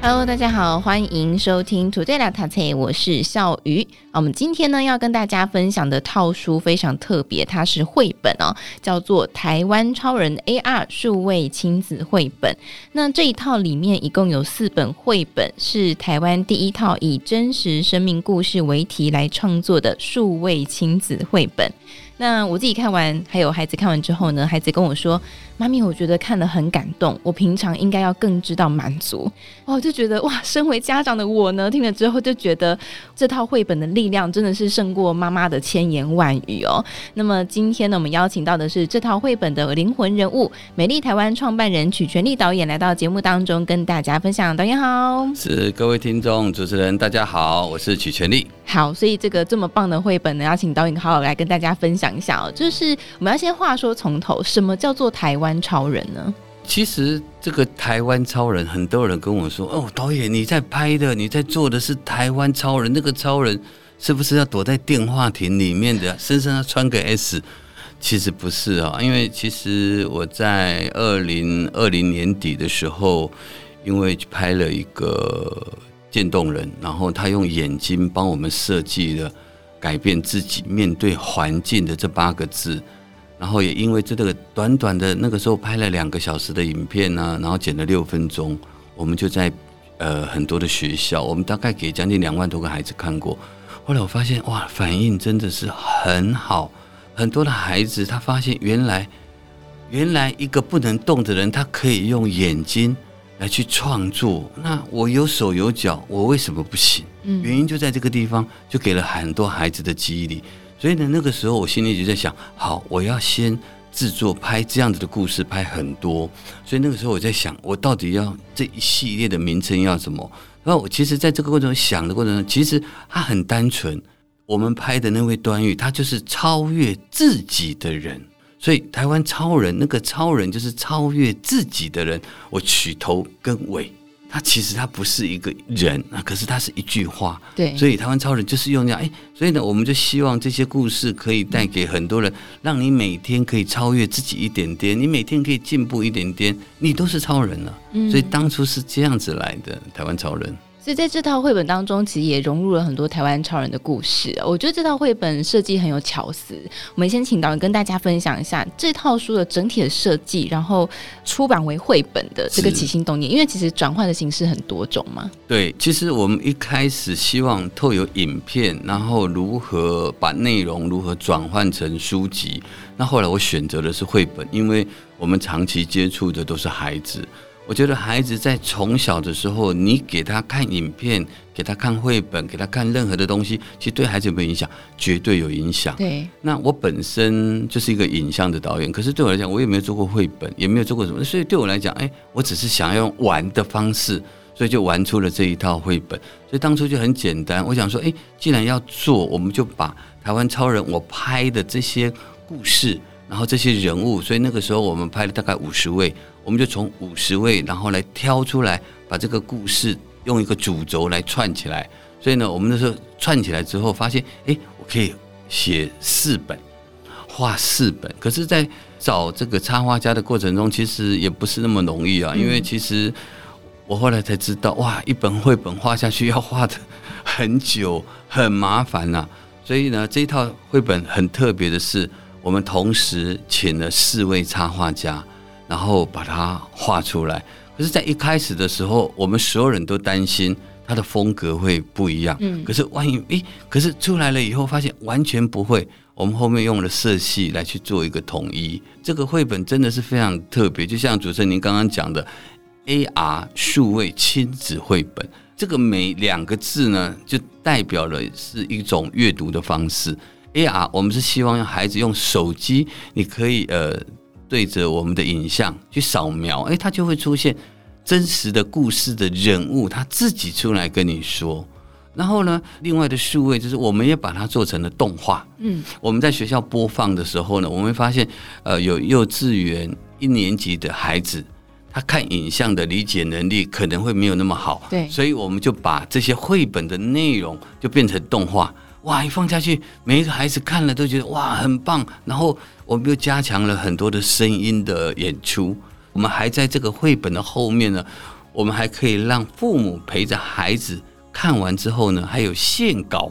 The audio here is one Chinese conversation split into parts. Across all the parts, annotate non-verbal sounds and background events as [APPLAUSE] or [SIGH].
Hello，大家好，欢迎收听 Today 来读册，我是笑鱼。我们今天呢要跟大家分享的套书非常特别，它是绘本哦，叫做《台湾超人 AR 数位亲子绘本》。那这一套里面一共有四本绘本，是台湾第一套以真实生命故事为题来创作的数位亲子绘本。那我自己看完，还有孩子看完之后呢，孩子跟我说：“妈咪，我觉得看了很感动。我平常应该要更知道满足。”哦，就觉得哇，身为家长的我呢，听了之后就觉得这套绘本的力量真的是胜过妈妈的千言万语哦。那么今天呢，我们邀请到的是这套绘本的灵魂人物——美丽台湾创办人曲全力导演，来到节目当中跟大家分享。导演好，是各位听众、主持人大家好，我是曲全力。好，所以这个这么棒的绘本呢，要请导演好好来跟大家分享。讲一下哦，就是我们要先话说从头，什么叫做台湾超人呢？其实这个台湾超人，很多人跟我说：“哦，导演你在拍的，你在做的是台湾超人，那个超人是不是要躲在电话亭里面的，身上要穿个 S？” 其实不是啊，因为其实我在二零二零年底的时候，因为拍了一个渐冻人，然后他用眼睛帮我们设计了。改变自己面对环境的这八个字，然后也因为这个短短的那个时候拍了两个小时的影片呢、然后剪了六分钟，我们就在呃很多的学校，我们大概给将近两万多个孩子看过。后来我发现哇，反应真的是很好，很多的孩子他发现原来原来一个不能动的人，他可以用眼睛。来去创作，那我有手有脚，我为什么不行？原因就在这个地方，就给了很多孩子的记忆力。所以呢，那个时候我心里就在想，好，我要先制作拍这样子的故事，拍很多。所以那个时候我在想，我到底要这一系列的名称要什么？那我其实在这个过程中想的过程中，其实他很单纯。我们拍的那位端玉，他就是超越自己的人。所以，台湾超人那个超人就是超越自己的人。我取头跟尾，他其实他不是一个人啊，可是他是一句话。对，所以台湾超人就是用这样。哎，所以呢，我们就希望这些故事可以带给很多人，让你每天可以超越自己一点点，你每天可以进步一点点，你都是超人了。嗯所以当初是这样子来的，台湾超人。所以在这套绘本当中，其实也融入了很多台湾超人的故事。我觉得这套绘本设计很有巧思。我们先请导演跟大家分享一下这套书的整体的设计，然后出版为绘本的这个起心动念。因为其实转换的形式很多种嘛。对，其实我们一开始希望透有影片，然后如何把内容如何转换成书籍。那后来我选择的是绘本，因为我们长期接触的都是孩子。我觉得孩子在从小的时候，你给他看影片，给他看绘本，给他看任何的东西，其实对孩子有没有影响？绝对有影响。对。那我本身就是一个影像的导演，可是对我来讲，我也没有做过绘本，也没有做过什么，所以对我来讲，哎，我只是想要用玩的方式，所以就玩出了这一套绘本。所以当初就很简单，我想说，哎，既然要做，我们就把台湾超人我拍的这些故事，然后这些人物，所以那个时候我们拍了大概五十位。我们就从五十位，然后来挑出来，把这个故事用一个主轴来串起来。所以呢，我们那时候串起来之后，发现，哎，我可以写四本，画四本。可是，在找这个插画家的过程中，其实也不是那么容易啊。因为其实我后来才知道，哇，一本绘本画下去要画的很久，很麻烦呐。所以呢，这一套绘本很特别的是，我们同时请了四位插画家。然后把它画出来，可是，在一开始的时候，我们所有人都担心它的风格会不一样。嗯，可是万一诶，可是出来了以后，发现完全不会。我们后面用了色系来去做一个统一。这个绘本真的是非常特别，就像主持人您刚刚讲的，AR 数位亲子绘本，这个每两个字呢，就代表了是一种阅读的方式。AR 我们是希望让孩子用手机，你可以呃。对着我们的影像去扫描，哎，它就会出现真实的故事的人物，他自己出来跟你说。然后呢，另外的数位就是我们也把它做成了动画。嗯，我们在学校播放的时候呢，我们会发现，呃，有幼稚园一年级的孩子，他看影像的理解能力可能会没有那么好，对，所以我们就把这些绘本的内容就变成动画，哇，一放下去，每一个孩子看了都觉得哇很棒。然后我们又加强了很多的声音的演出，我们还在这个绘本的后面呢，我们还可以让父母陪着孩子看完之后呢，还有线稿，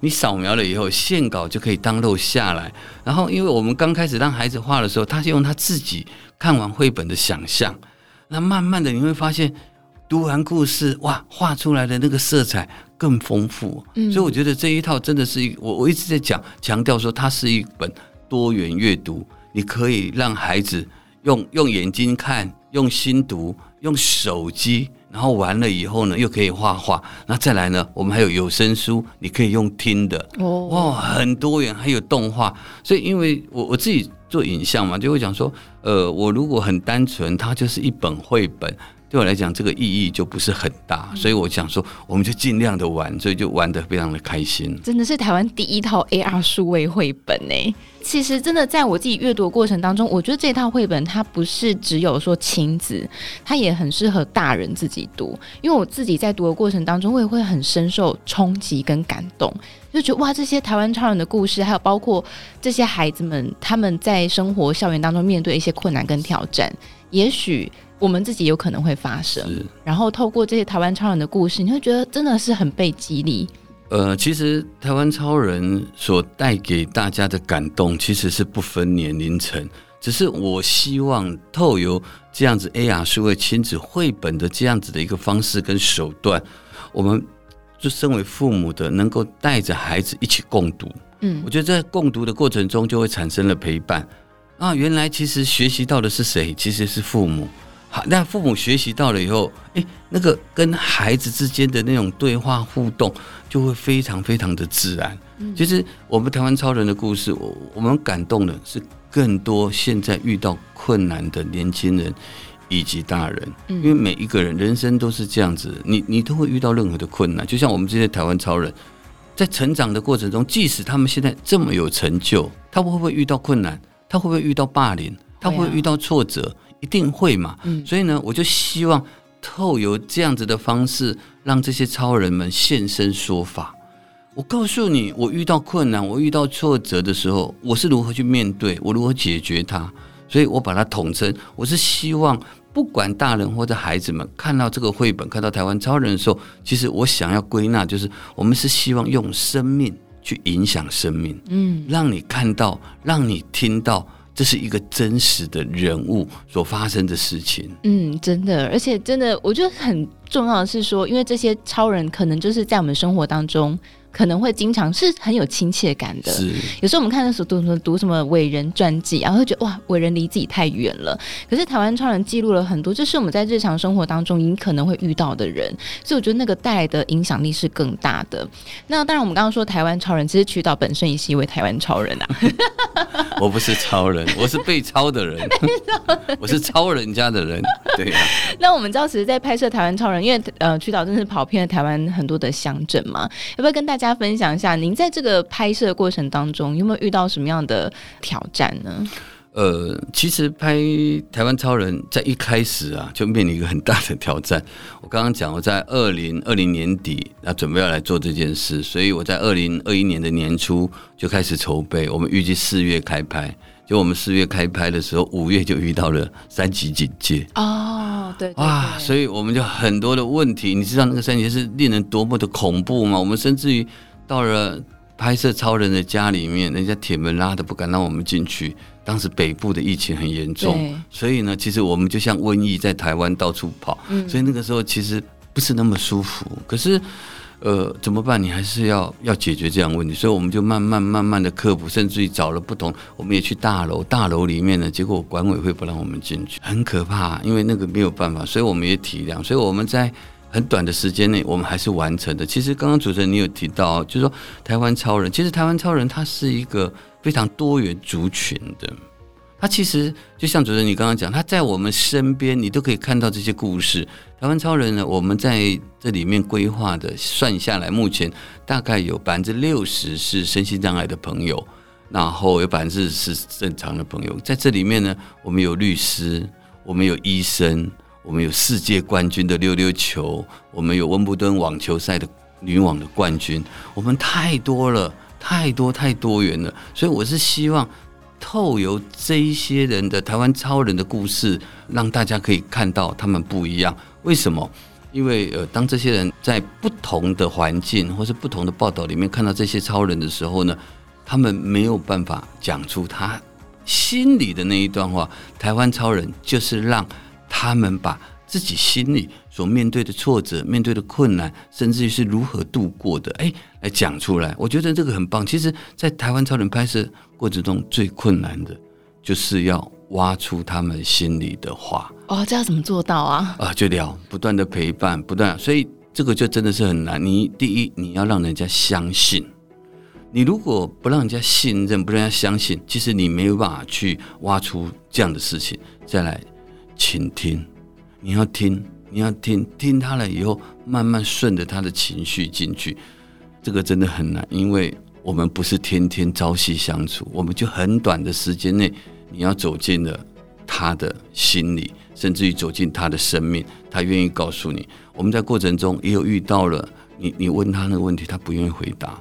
你扫描了以后，线稿就可以 download 下来。然后，因为我们刚开始让孩子画的时候，他是用他自己看完绘本的想象。那慢慢的你会发现，读完故事哇，画出来的那个色彩更丰富。嗯，所以我觉得这一套真的是一，我我一直在讲强调说，它是一本多元阅读，你可以让孩子用用眼睛看，用心读，用手机，然后完了以后呢，又可以画画。那再来呢，我们还有有声书，你可以用听的。哦，哇，很多元，还有动画。所以因为我我自己。做影像嘛，就会讲说，呃，我如果很单纯，它就是一本绘本，对我来讲，这个意义就不是很大。所以我想说，我们就尽量的玩，所以就玩得非常的开心。真的是台湾第一套 AR 数位绘本呢。其实真的在我自己阅读的过程当中，我觉得这套绘本它不是只有说亲子，它也很适合大人自己读。因为我自己在读的过程当中，我也会很深受冲击跟感动。就觉得哇，这些台湾超人的故事，还有包括这些孩子们他们在生活校园当中面对一些困难跟挑战，也许我们自己有可能会发生。然后透过这些台湾超人的故事，你会觉得真的是很被激励。呃，其实台湾超人所带给大家的感动，其实是不分年龄层。只是我希望透由这样子 AR 数位亲子绘本的这样子的一个方式跟手段，我们。就身为父母的，能够带着孩子一起共读，嗯，我觉得在共读的过程中就会产生了陪伴。啊，原来其实学习到的是谁？其实是父母。好，那父母学习到了以后，诶，那个跟孩子之间的那种对话互动就会非常非常的自然。嗯，其实我们台湾超人的故事，我我们感动的是更多现在遇到困难的年轻人。以及大人，因为每一个人人生都是这样子，你你都会遇到任何的困难。就像我们这些台湾超人，在成长的过程中，即使他们现在这么有成就，他会不会遇到困难？他会不会遇到霸凌？他会遇到挫折？一定会嘛。所以呢，我就希望透过这样子的方式，让这些超人们现身说法。我告诉你，我遇到困难，我遇到挫折的时候，我是如何去面对，我如何解决它。所以我把它统称，我是希望。不管大人或者孩子们看到这个绘本，看到台湾超人的时候，其实我想要归纳，就是我们是希望用生命去影响生命，嗯，让你看到，让你听到，这是一个真实的人物所发生的事情。嗯，真的，而且真的，我觉得很重要的是说，因为这些超人可能就是在我们生活当中。可能会经常是很有亲切感的。是，有时候我们看的时候读什么读什么伟人传记，然后会觉得哇，伟人离自己太远了。可是台湾超人记录了很多，就是我们在日常生活当中你可能会遇到的人，所以我觉得那个带来的影响力是更大的。那当然，我们刚刚说台湾超人，其实曲导本身也是一位台湾超人啊。我不是超人，我是被超的人。我是超人家的人。对啊。那我们知道，其实，在拍摄台湾超人，因为呃，曲导真是跑遍了台湾很多的乡镇嘛，要不要跟大大家分享一下，您在这个拍摄过程当中有没有遇到什么样的挑战呢？呃，其实拍台湾超人在一开始啊，就面临一个很大的挑战。我刚刚讲，我在二零二零年底啊准备要来做这件事，所以我在二零二一年的年初就开始筹备。我们预计四月开拍，就我们四月开拍的时候，五月就遇到了三级警戒。哦，对，哇，所以我们就很多的问题。你知道那个三级是令人多么的恐怖吗？我们甚至于。到了拍摄超人的家里面，人家铁门拉的不敢让我们进去。当时北部的疫情很严重，所以呢，其实我们就像瘟疫在台湾到处跑，嗯，所以那个时候其实不是那么舒服。可是，呃，怎么办？你还是要要解决这样问题，所以我们就慢慢慢慢的克服，甚至于找了不同，我们也去大楼，大楼里面呢，结果管委会不让我们进去，很可怕，因为那个没有办法，所以我们也体谅，所以我们在。很短的时间内，我们还是完成的。其实刚刚主持人你有提到，就是说台湾超人，其实台湾超人他是一个非常多元族群的。他其实就像主持人你刚刚讲，他在我们身边，你都可以看到这些故事。台湾超人呢，我们在这里面规划的算下来，目前大概有百分之六十是身心障碍的朋友，然后有百分之十是正常的朋友。在这里面呢，我们有律师。我们有医生，我们有世界冠军的溜溜球，我们有温布顿网球赛的女网的冠军，我们太多了，太多太多元了。所以我是希望透由这一些人的台湾超人的故事，让大家可以看到他们不一样。为什么？因为呃，当这些人在不同的环境或是不同的报道里面看到这些超人的时候呢，他们没有办法讲出他心里的那一段话。台湾超人就是让他们把自己心里所面对的挫折、面对的困难，甚至于是如何度过的，哎，来讲出来。我觉得这个很棒。其实，在台湾超人拍摄过程中，最困难的就是要挖出他们心里的话。哦，这要怎么做到啊？啊，就聊，不断的陪伴，不断，所以这个就真的是很难。你第一，你要让人家相信。你如果不让人家信任，不让人家相信，其实你没有办法去挖出这样的事情。再来，倾听，你要听，你要听，听他了以后，慢慢顺着他的情绪进去。这个真的很难，因为我们不是天天朝夕相处，我们就很短的时间内，你要走进了他的心里。甚至于走进他的生命，他愿意告诉你。我们在过程中也有遇到了你，你问他那个问题，他不愿意回答。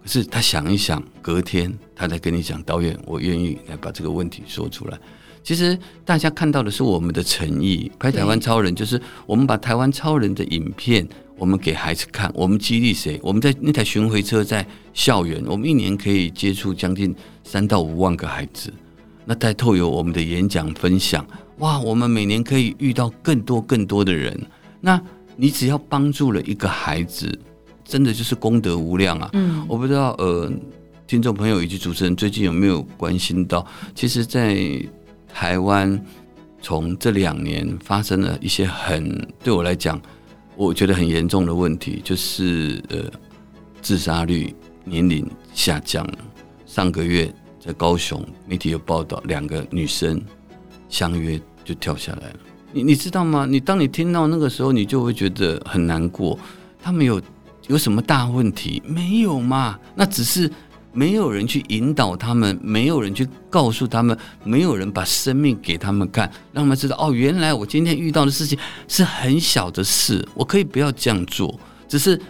可是他想一想，隔天他再跟你讲，导演，我愿意来把这个问题说出来。其实大家看到的是我们的诚意。拍台湾超人，就是我们把台湾超人的影片，我们给孩子看，我们激励谁？我们在那台巡回车在校园，我们一年可以接触将近三到五万个孩子。那带透有我们的演讲分享。哇，我们每年可以遇到更多更多的人。那你只要帮助了一个孩子，真的就是功德无量啊！嗯，我不知道呃，听众朋友以及主持人最近有没有关心到？其实，在台湾，从这两年发生了一些很对我来讲，我觉得很严重的问题，就是呃，自杀率年龄下降了。上个月在高雄媒体有报道，两个女生相约。就跳下来了，你你知道吗？你当你听到那个时候，你就会觉得很难过。他们有有什么大问题？没有嘛？那只是没有人去引导他们，没有人去告诉他们，没有人把生命给他们看，让他们知道哦，原来我今天遇到的事情是很小的事，我可以不要这样做。只是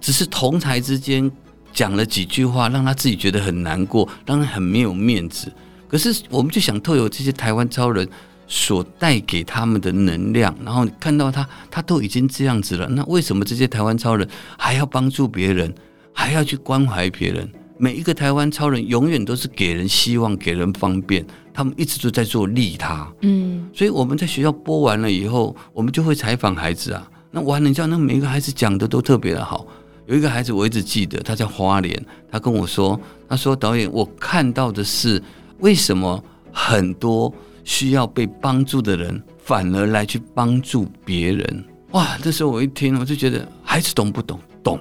只是同台之间讲了几句话，让他自己觉得很难过，让他很没有面子。可是我们就想透过这些台湾超人。所带给他们的能量，然后看到他，他都已经这样子了，那为什么这些台湾超人还要帮助别人，还要去关怀别人？每一个台湾超人永远都是给人希望，给人方便，他们一直都在做利他。嗯，所以我们在学校播完了以后，我们就会采访孩子啊。那完了，你知道，那每一个孩子讲的都特别的好。有一个孩子我一直记得，他叫花莲，他跟我说，他说导演，我看到的是为什么很多。需要被帮助的人，反而来去帮助别人，哇！这时候我一听，我就觉得孩子懂不懂？懂。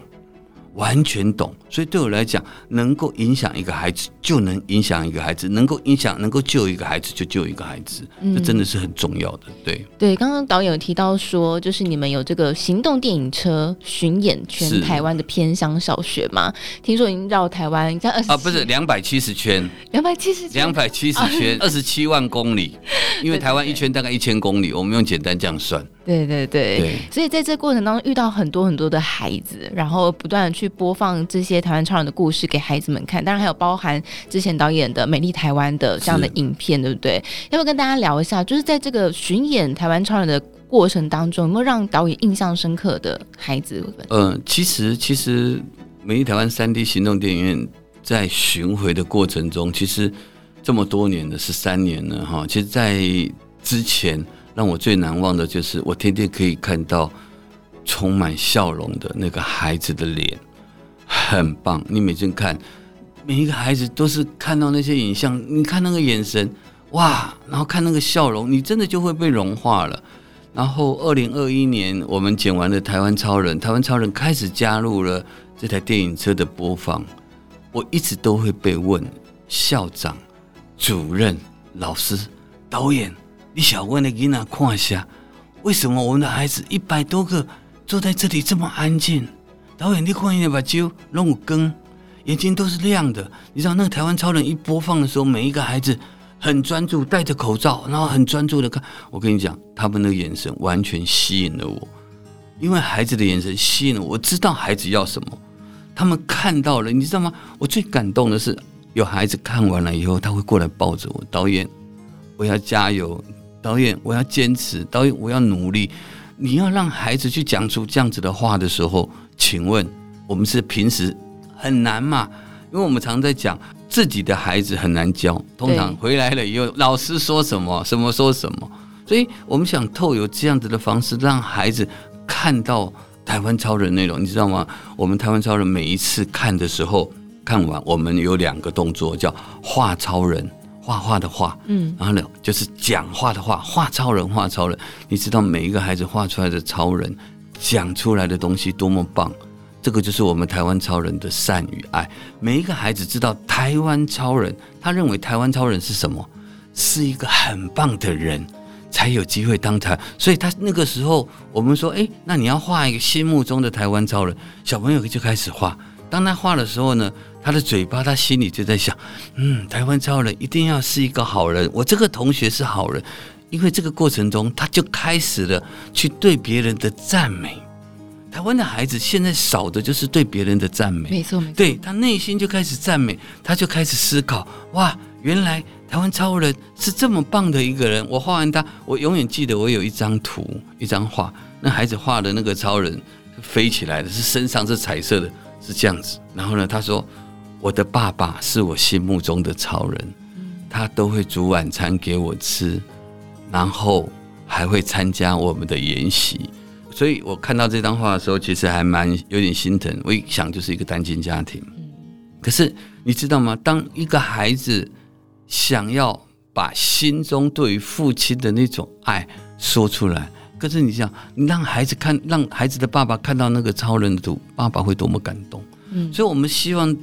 完全懂，所以对我来讲，能够影响一个孩子，就能影响一个孩子；能够影响，能够救一个孩子，就救一个孩子。这真的是很重要的。对对，刚刚导演有提到说，就是你们有这个行动电影车巡演全台湾的偏乡小学嘛？听说已经绕台湾，像二十啊，不是两百七十圈，两百七十，两百七十 [LAUGHS] 圈，二十七万公里。因为台湾一圈大概一千公里，我们用简单这样算。对对对，对，所以在这过程当中遇到很多很多的孩子，然后不断的去播放这些台湾超人的故事给孩子们看，当然还有包含之前导演的《美丽台湾》的这样的影片，对不对？要不要跟大家聊一下？就是在这个巡演台湾超人的过程当中，有没有让导演印象深刻的孩子？呃，其实其实《美丽台湾》三 D 行动电影院在巡回的过程中，其实这么多年了，十三年了哈。其实，在之前。让我最难忘的就是，我天天可以看到充满笑容的那个孩子的脸，很棒。你每次看每一个孩子，都是看到那些影像，你看那个眼神，哇，然后看那个笑容，你真的就会被融化了。然后，二零二一年我们剪完了《台湾超人》，《台湾超人》开始加入了这台电影车的播放，我一直都会被问校长、主任、老师、导演。你小问的囡仔看一下，为什么我们的孩子一百多个坐在这里这么安静？导演，你看一下把酒弄更，眼睛都是亮的。你知道那个台湾超人一播放的时候，每一个孩子很专注，戴着口罩，然后很专注的看。我跟你讲，他们的眼神完全吸引了我，因为孩子的眼神吸引了我，我知道孩子要什么。他们看到了，你知道吗？我最感动的是，有孩子看完了以后，他会过来抱着我，导演，我要加油，导演，我要坚持，导演，我要努力。你要让孩子去讲出这样子的话的时候，请问我们是平时很难嘛？因为我们常在讲。自己的孩子很难教，通常回来了以后，老师说什么，什么说什么，所以我们想透过这样子的方式，让孩子看到台湾超人内容，你知道吗？我们台湾超人每一次看的时候，看完我们有两个动作，叫画超人，画画的画，嗯，然后呢就是讲话的话，画超人，画超人，你知道每一个孩子画出来的超人讲出来的东西多么棒。这个就是我们台湾超人的善与爱。每一个孩子知道台湾超人，他认为台湾超人是什么？是一个很棒的人，才有机会当台。所以他那个时候，我们说，哎，那你要画一个心目中的台湾超人，小朋友就开始画。当他画的时候呢，他的嘴巴，他心里就在想，嗯，台湾超人一定要是一个好人。我这个同学是好人，因为这个过程中，他就开始了去对别人的赞美。台湾的孩子现在少的就是对别人的赞美，没错，没错，对他内心就开始赞美，他就开始思考，哇，原来台湾超人是这么棒的一个人。我画完他，我永远记得我有一张图，一张画，那孩子画的那个超人飞起来的，是身上是彩色的，是这样子。然后呢，他说，我的爸爸是我心目中的超人，他都会煮晚餐给我吃，然后还会参加我们的研习。所以我看到这张画的时候，其实还蛮有点心疼。我一想，就是一个单亲家庭。可是你知道吗？当一个孩子想要把心中对于父亲的那种爱说出来，可是你想，你让孩子看，让孩子的爸爸看到那个超人的图，爸爸会多么感动。嗯，所以我们希望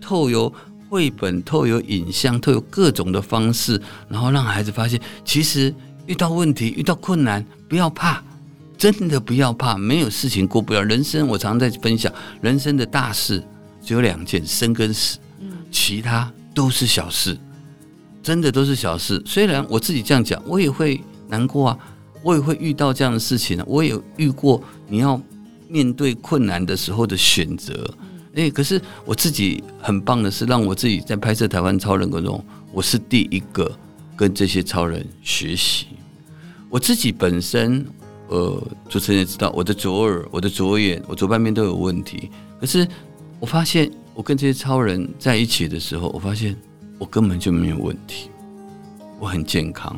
透过绘本、透过影像、透过各种的方式，然后让孩子发现，其实遇到问题、遇到困难，不要怕。真的不要怕，没有事情过不了。人生我常常在分享，人生的大事只有两件，生跟死，其他都是小事，真的都是小事。虽然我自己这样讲，我也会难过啊，我也会遇到这样的事情，我也遇过你要面对困难的时候的选择。哎，可是我自己很棒的是，让我自己在拍摄台湾超人过程中，我是第一个跟这些超人学习。我自己本身。呃，主持人也知道我的左耳、我的左眼、我左半边都有问题。可是我发现，我跟这些超人在一起的时候，我发现我根本就没有问题，我很健康。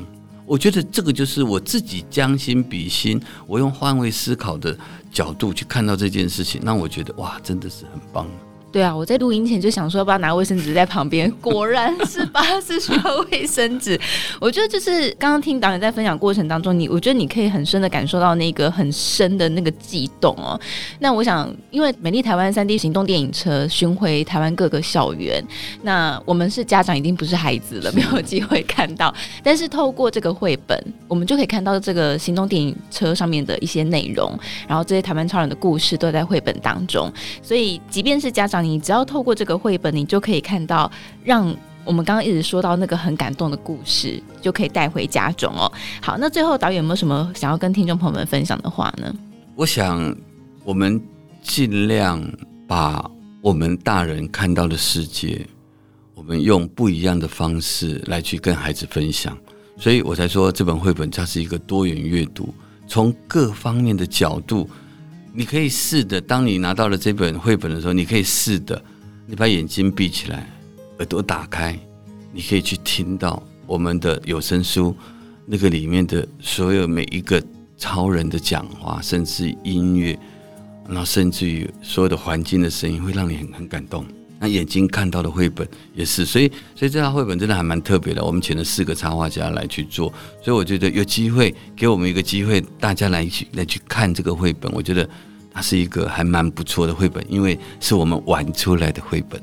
我觉得这个就是我自己将心比心，我用换位思考的角度去看到这件事情，让我觉得哇，真的是很棒。对啊，我在录音前就想说要不要拿卫生纸在旁边，[LAUGHS] 果然是吧，是需要卫生纸。我觉得就是刚刚听导演在分享过程当中，你我觉得你可以很深的感受到那个很深的那个悸动哦。那我想，因为美丽台湾三 D 行动电影车巡回台湾各个校园，那我们是家长，已经不是孩子了，没有机会看到。但是透过这个绘本，我们就可以看到这个行动电影车上面的一些内容，然后这些台湾超人的故事都在绘本当中。所以，即便是家长，你只要透过这个绘本，你就可以看到，让我们刚刚一直说到那个很感动的故事，就可以带回家中哦。好，那最后导演有没有什么想要跟听众朋友们分享的话呢？我想，我们尽量把我们大人看到的世界，我们用不一样的方式来去跟孩子分享。所以我才说，这本绘本它是一个多元阅读，从各方面的角度。你可以试的，当你拿到了这本绘本的时候，你可以试的，你把眼睛闭起来，耳朵打开，你可以去听到我们的有声书，那个里面的所有每一个超人的讲话，甚至音乐，然后甚至于所有的环境的声音，会让你很很感动。那眼睛看到的绘本也是，所以所以这套绘本真的还蛮特别的。我们请了四个插画家来去做，所以我觉得有机会给我们一个机会，大家来去来去看这个绘本，我觉得它是一个还蛮不错的绘本，因为是我们玩出来的绘本。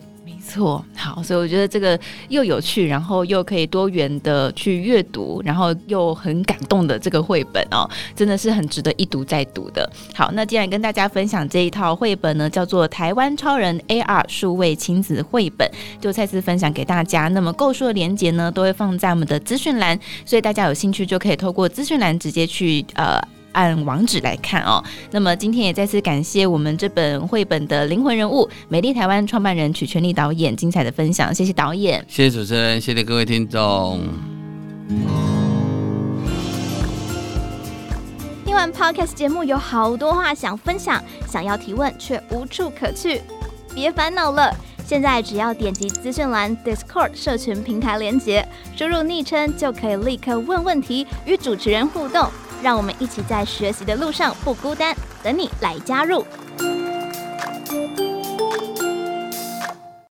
错，好，所以我觉得这个又有趣，然后又可以多元的去阅读，然后又很感动的这个绘本哦，真的是很值得一读再读的。好，那既然跟大家分享这一套绘本呢，叫做《台湾超人 AR 数位亲子绘本》，就再次分享给大家。那么购书的链接呢，都会放在我们的资讯栏，所以大家有兴趣就可以透过资讯栏直接去呃。按网址来看哦，那么今天也再次感谢我们这本绘本的灵魂人物——美丽台湾创办人曲全力导演精彩的分享，谢谢导演，谢谢主持人，谢谢各位听众。听完 Podcast 节目，有好多话想分享，想要提问却无处可去，别烦恼了，现在只要点击资讯栏 Discord 社群平台连接，输入昵称就可以立刻问问题，与主持人互动。让我们一起在学习的路上不孤单等你来加入。